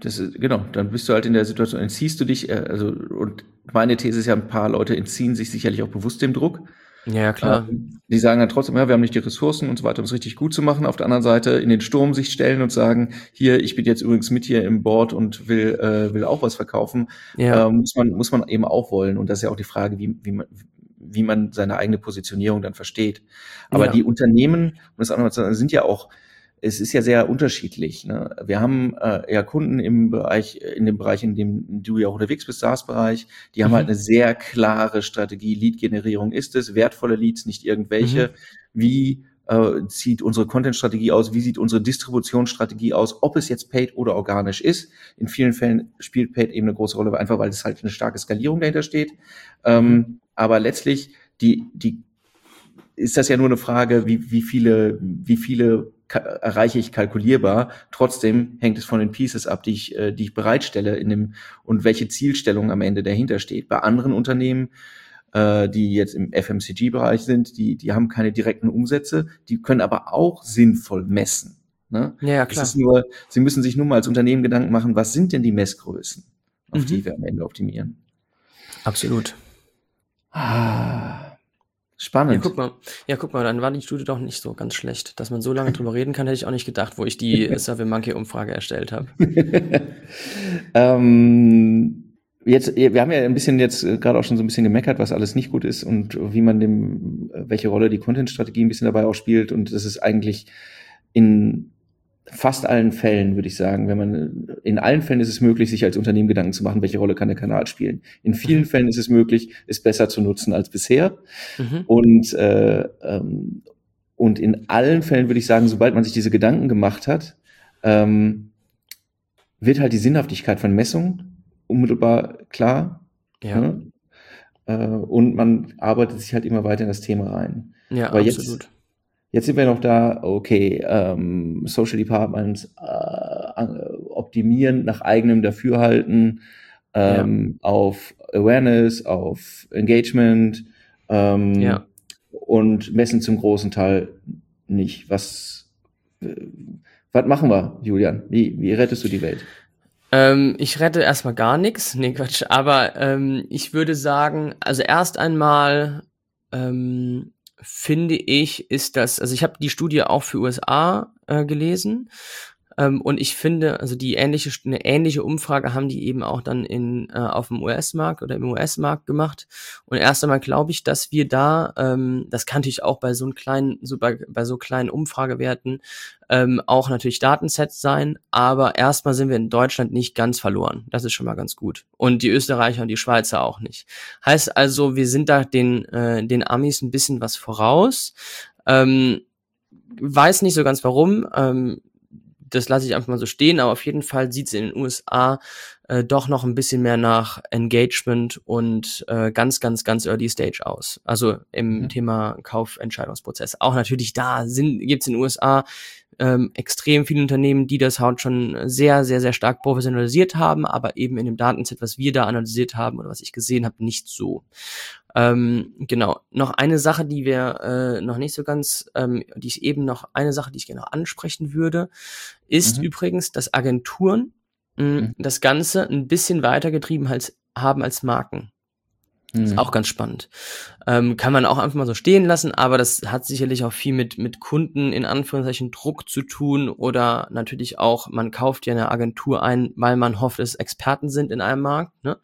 Das ist, genau, dann bist du halt in der Situation, entziehst du dich, äh, also, und meine These ist ja, ein paar Leute entziehen sich sicherlich auch bewusst dem Druck. Ja, klar. Ähm, Die sagen dann trotzdem, ja, wir haben nicht die Ressourcen und so weiter, um es richtig gut zu machen. Auf der anderen Seite in den Sturm sich stellen und sagen, hier, ich bin jetzt übrigens mit hier im Board und will, äh, will auch was verkaufen, ja. ähm, muss man, muss man eben auch wollen. Und das ist ja auch die Frage, wie, wie man, wie man seine eigene Positionierung dann versteht. Aber Ja. die Unternehmen, um das auch nochmal zu sagen, sind ja auch, es ist ja sehr unterschiedlich. Ne? Wir haben äh, ja Kunden im Bereich, in dem Bereich, in dem du ja auch unterwegs bist, SaaS-Bereich, die haben Mhm. halt eine sehr klare Strategie. Lead-Generierung ist es, wertvolle Leads, nicht irgendwelche. Wie äh, sieht unsere Content-Strategie aus? Wie sieht unsere Distributionsstrategie aus? Ob es jetzt paid oder organisch ist. In vielen Fällen spielt paid eben eine große Rolle, einfach weil es halt eine starke Skalierung dahinter steht. Ähm, aber letztlich die, die ist das ja nur eine Frage, wie, wie viele, wie viele erreiche ich kalkulierbar. Trotzdem hängt es von den Pieces ab, die ich, äh, die ich bereitstelle in dem und welche Zielstellung am Ende dahinter steht. Bei anderen Unternehmen, äh, die jetzt im FMCG-Bereich sind, die, die haben keine direkten Umsätze, die können aber auch sinnvoll messen. Ne? ja, klar. nur, sie müssen sich nur mal als Unternehmen Gedanken machen, was sind denn die Messgrößen, auf Mhm. die wir am Ende optimieren. Absolut. Ah, Ja, spannend. guck mal, ja, guck mal, dann war die Studie doch nicht so ganz schlecht. Dass man so lange drüber reden kann, hätte ich auch nicht gedacht, wo ich die Survey Monkey Umfrage erstellt habe. ähm, jetzt, wir haben ja ein bisschen jetzt äh, gerade auch schon so ein bisschen gemeckert, was alles nicht gut ist und wie man dem, äh, welche Rolle die Content-Strategie ein bisschen dabei auch spielt. Und das ist eigentlich in fast allen Fällen, würde ich sagen, wenn man, in allen Fällen ist es möglich, sich als Unternehmen Gedanken zu machen, welche Rolle kann der Kanal spielen. In vielen Fällen ist es möglich, es besser zu nutzen als bisher. Mhm. Und, äh, ähm, und in allen Fällen würde ich sagen, sobald man sich diese Gedanken gemacht hat, ähm, wird halt die Sinnhaftigkeit von Messungen unmittelbar klar. Ja, Ne? Äh, und man arbeitet sich halt immer weiter in das Thema rein. ja, Aber absolut. Jetzt sind wir noch da, okay, ähm, Social Departments äh, optimieren nach eigenem Dafürhalten ähm, auf Awareness, auf Engagement ähm, Ja. und messen zum großen Teil nicht. Was, äh, was machen wir, Julian? Wie, wie rettest du die Welt? Ähm, ich rette erstmal gar nichts. Nee, Quatsch. Aber ähm, ich würde sagen, also erst einmal ähm, finde ich, ist das, also ich habe die Studie auch für USA äh, gelesen. Ähm, und ich finde, also die ähnliche, eine ähnliche Umfrage haben die eben auch dann in, äh, auf dem US-Markt oder im US-Markt gemacht. Und erst einmal glaube ich, dass wir da, ähm, das kann natürlich auch bei so einem kleinen, so bei, bei so kleinen Umfragewerten ähm, auch natürlich Datensets sein, aber erstmal sind wir in Deutschland nicht ganz verloren. Das ist schon mal ganz gut. Und die Österreicher und die Schweizer auch nicht. Heißt also, wir sind da den, äh, den Amis ein bisschen was voraus. Ähm, weiß nicht so ganz warum. Ähm, das lasse ich einfach mal so stehen, aber auf jeden Fall sieht es in den USA äh, doch noch ein bisschen mehr nach Engagement und äh, ganz, ganz, ganz Early Stage aus. Also im Mhm. Thema Kaufentscheidungsprozess. Auch natürlich da sind gibt's in den USA ähm, extrem viele Unternehmen, die das halt schon sehr, sehr, sehr stark professionalisiert haben, aber eben in dem Datenset, was wir da analysiert haben oder was ich gesehen habe, nicht so. Ähm, genau. Noch eine Sache, die wir äh, noch nicht so ganz, ähm, die ich eben noch, eine Sache, die ich gerne noch ansprechen würde, ist Mhm. übrigens, dass Agenturen mh, Mhm. das Ganze ein bisschen weitergetrieben als, haben als Marken. Ist mhm. auch ganz spannend. Ähm, kann man auch einfach mal so stehen lassen, aber das hat sicherlich auch viel mit, mit Kunden in Anführungszeichen Druck zu tun oder natürlich auch, man kauft ja eine Agentur ein, weil man hofft, dass Experten sind in einem Markt. Ne?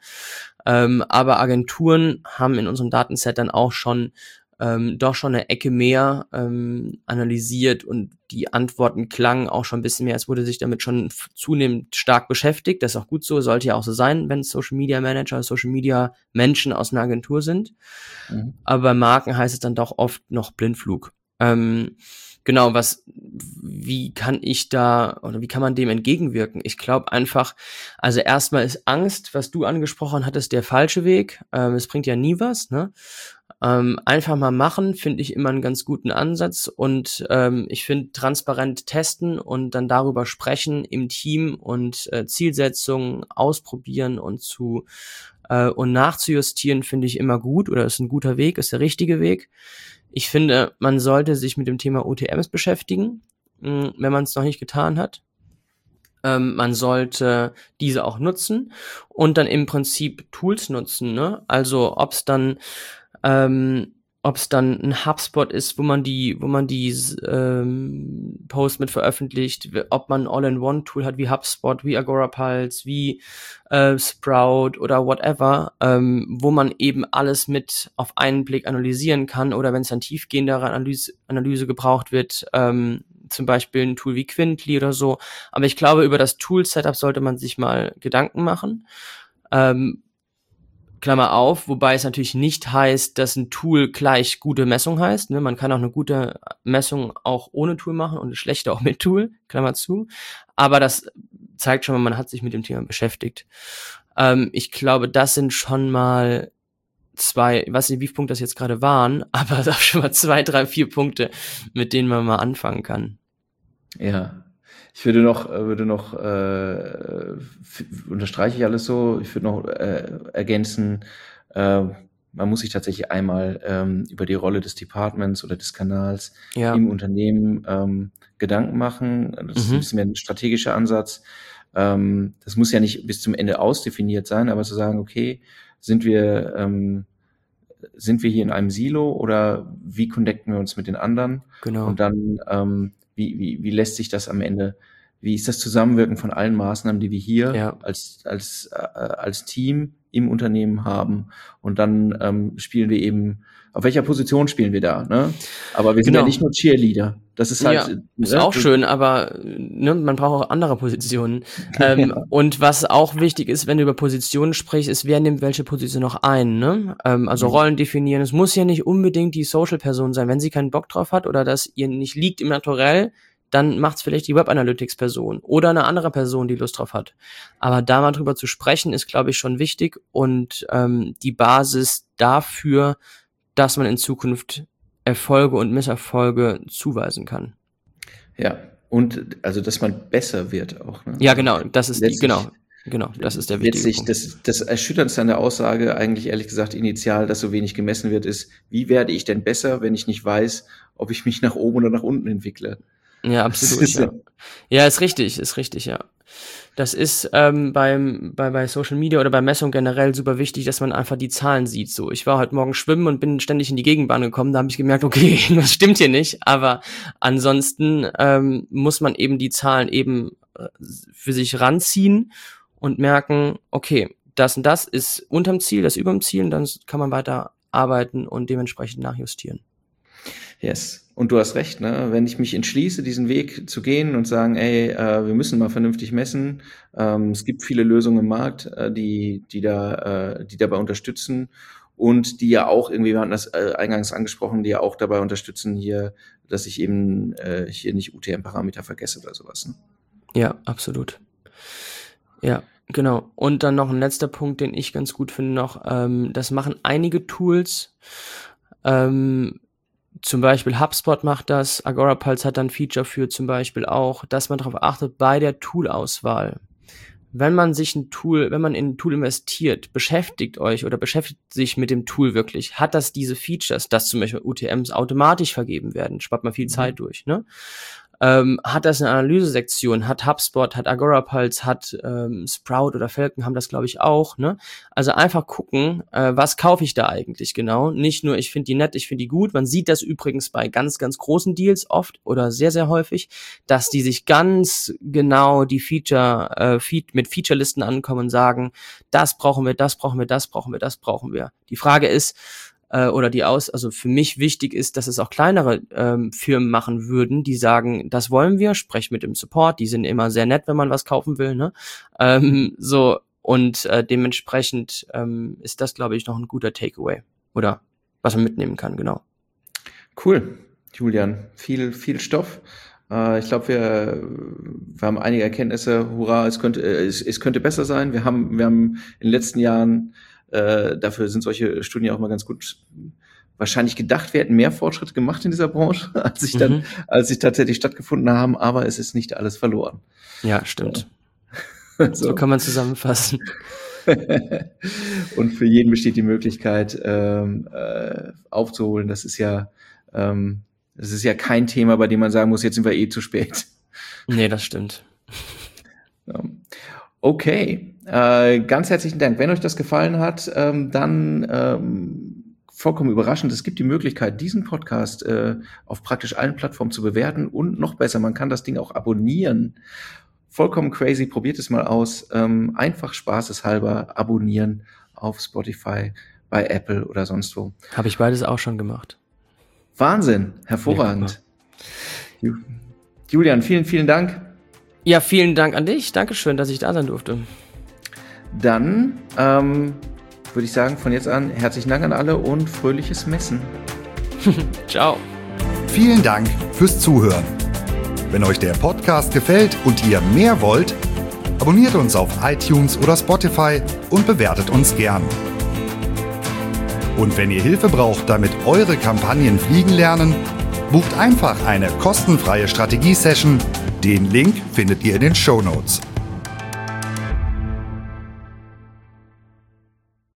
Ähm, aber Agenturen haben in unserem Datenset dann auch schon ähm, doch schon eine Ecke mehr ähm, analysiert und die Antworten klangen auch schon ein bisschen mehr. Es wurde sich damit schon zunehmend stark beschäftigt. Das ist auch gut so, sollte ja auch so sein, wenn Social Media Manager, Social Media Menschen aus einer Agentur sind. Mhm. Aber bei Marken heißt es dann doch oft noch Blindflug. Ähm, genau, was, wie kann ich da oder wie kann man dem entgegenwirken? Ich glaube einfach, also erstmal ist Angst, was du angesprochen hattest, der falsche Weg. Ähm, es bringt ja nie was, ne? Ähm, einfach mal machen, finde ich immer einen ganz guten Ansatz und ähm, ich finde transparent testen und dann darüber sprechen im Team und äh, Zielsetzungen ausprobieren und zu äh, und nachzujustieren finde ich immer gut oder ist ein guter Weg, ist der richtige Weg. Ich finde, man sollte sich mit dem Thema UTMs beschäftigen, mh, wenn man es noch nicht getan hat. Ähm, man sollte diese auch nutzen und dann im Prinzip Tools nutzen. Ne? Also ob es dann ähm, ob es dann ein HubSpot ist, wo man die, wo man die ähm, Posts mit veröffentlicht, ob man All-in-One-Tool hat wie HubSpot, wie Agora Pulse, wie äh, Sprout oder whatever, ähm, wo man eben alles mit auf einen Blick analysieren kann oder wenn es dann tiefgehendere Analyse, Analyse gebraucht wird, ähm, zum Beispiel ein Tool wie Quintly oder so. Aber ich glaube, über das Tool-Setup sollte man sich mal Gedanken machen. Ähm, Klammer auf, wobei es natürlich nicht heißt, dass ein Tool gleich gute Messung heißt. Ne? Man kann auch eine gute Messung auch ohne Tool machen und eine schlechte auch mit Tool, Klammer zu. Aber das zeigt schon mal, man hat sich mit dem Thema beschäftigt. Ähm, ich glaube, das sind schon mal zwei, ich weiß nicht, wie viele Punkte das jetzt gerade waren, aber schon mal zwei, drei, vier Punkte, mit denen man mal anfangen kann. Ja, ich würde noch, äh, würde noch, äh, unterstreiche ich alles so, ich würde noch äh, ergänzen, äh, man muss sich tatsächlich einmal ähm, über die Rolle des Departments oder des Kanals ja. im Unternehmen ähm, Gedanken machen. Das mhm. ist ein bisschen mehr ein strategischer Ansatz. Ähm, das muss ja nicht bis zum Ende ausdefiniert sein, aber zu sagen, okay, sind wir, ähm, sind wir hier in einem Silo oder wie connecten wir uns mit den anderen? Genau. Und dann ähm, wie, wie, wie lässt sich das am Ende, wie ist das Zusammenwirken von allen Maßnahmen, die wir hier ja. als, als, äh, als Team im Unternehmen haben. Und dann ähm, spielen wir eben, auf welcher Position spielen wir da? Ne? Aber wir sind genau. ja nicht nur Cheerleader. Das ist halt. Ja, ist ne? auch schön, aber ne, man braucht auch andere Positionen. ähm, ja. Und was auch wichtig ist, wenn du über Positionen sprichst, ist, wer nimmt welche Position noch ein. Ne? Ähm, also mhm. Rollen definieren. Es muss ja nicht unbedingt die Social-Person sein. Wenn sie keinen Bock drauf hat oder das ihr nicht liegt im Naturell, dann macht es vielleicht die Web Analytics Person oder eine andere Person, die Lust drauf hat. Aber da mal drüber zu sprechen, ist, glaube ich, schon wichtig und ähm, die Basis dafür, dass man in Zukunft Erfolge und Misserfolge zuweisen kann. Ja, und also, dass man besser wird auch. Ne? Ja, genau, das ist die, genau. Genau, das ist der wichtige Punkt. Das, das Erschütterndste an der Aussage, eigentlich ehrlich gesagt initial, dass so wenig gemessen wird, ist, wie werde ich denn besser, wenn ich nicht weiß, ob ich mich nach oben oder nach unten entwickle? Ja, absolut. ja. ja, ist richtig, ist richtig, ja. Das ist ähm, beim, bei, bei Social Media oder bei Messung generell super wichtig, dass man einfach die Zahlen sieht. So, ich war heute Morgen schwimmen und bin ständig in die Gegenbahn gekommen. Da habe ich gemerkt, okay, das stimmt hier nicht. Aber ansonsten ähm, muss man eben die Zahlen eben äh, für sich ranziehen und merken, okay, das und das ist unterm Ziel, das überm Ziel, und dann kann man weiter arbeiten und dementsprechend nachjustieren. Yes. Und du hast recht, ne? wenn ich mich entschließe, diesen Weg zu gehen und sagen, ey, äh, wir müssen mal vernünftig messen, ähm, es gibt viele Lösungen im Markt, äh, die, die, da, äh, die dabei unterstützen und die ja auch irgendwie, wir hatten das äh, eingangs angesprochen, die ja auch dabei unterstützen hier, dass ich eben äh, hier nicht UTM-Parameter vergesse oder sowas. Ne? Ja, absolut. Ja, genau. Und dann noch ein letzter Punkt, den ich ganz gut finde noch, ähm, das machen einige Tools, ähm, zum Beispiel HubSpot macht das, Agora Pulse hat dann Feature für zum Beispiel auch, dass man darauf achtet bei der Toolauswahl. Wenn man sich ein Tool, wenn man in ein Tool investiert, beschäftigt euch oder beschäftigt sich mit dem Tool wirklich, hat das diese Features, dass zum Beispiel UTMs automatisch vergeben werden, spart man viel mhm. Zeit durch, ne? Ähm, hat das eine Analysesektion, hat HubSpot, hat AgoraPulse, hat ähm, Sprout oder Falcon haben das, glaube ich, auch. Ne? Also einfach gucken, äh, was kaufe ich da eigentlich genau. Nicht nur, ich finde die nett, ich finde die gut. Man sieht das übrigens bei ganz, ganz großen Deals oft oder sehr, sehr häufig, dass die sich ganz genau die Feature, äh, Feed, mit Featurelisten ankommen und sagen, das brauchen wir, das brauchen wir, das brauchen wir, das brauchen wir. Die Frage ist, äh, oder die aus, also für mich wichtig ist, dass es auch kleinere ähm, Firmen machen würden, die sagen, das wollen wir, sprech mit dem Support, die sind immer sehr nett, wenn man was kaufen will, ne? Ähm, so und äh, dementsprechend ähm, ist das, glaube ich, noch ein guter Takeaway oder was man mitnehmen kann, genau. Cool, Julian, viel viel Stoff. Äh, ich glaube, wir, wir haben einige Erkenntnisse. Hurra, es könnte äh, es, es könnte besser sein. Wir haben wir haben in den letzten Jahren äh, dafür sind solche Studien auch mal ganz gut wahrscheinlich gedacht, wir hätten mehr Fortschritte gemacht in dieser Branche, als sich dann, mhm. als sich tatsächlich stattgefunden haben, aber es ist nicht alles verloren. Ja, stimmt. so. so kann man zusammenfassen. und für jeden besteht die Möglichkeit, ähm, äh, aufzuholen. Das ist ja, ähm, das ist ja kein Thema, bei dem man sagen muss, jetzt sind wir eh zu spät. Nee, das stimmt. Okay, äh, ganz herzlichen Dank. Wenn euch das gefallen hat, ähm, dann ähm, vollkommen überraschend, es gibt die Möglichkeit, diesen Podcast äh, auf praktisch allen Plattformen zu bewerten und noch besser, man kann das Ding auch abonnieren. Vollkommen crazy, probiert es mal aus. Ähm, einfach spaßeshalber abonnieren auf Spotify, bei Apple oder sonst wo. Habe ich beides auch schon gemacht. Wahnsinn, hervorragend. Ja, Julian, vielen, vielen Dank. Ja, vielen Dank an dich. Dankeschön, dass ich da sein durfte. Dann ähm, würde ich sagen, von jetzt an herzlichen Dank an alle und fröhliches Messen. Ciao. Vielen Dank fürs Zuhören. Wenn euch der Podcast gefällt und ihr mehr wollt, abonniert uns auf iTunes oder Spotify und bewertet uns gern. Und wenn ihr Hilfe braucht, damit eure Kampagnen fliegen lernen, bucht einfach eine kostenfreie Strategie-Session den Link findet ihr in den Show Notes.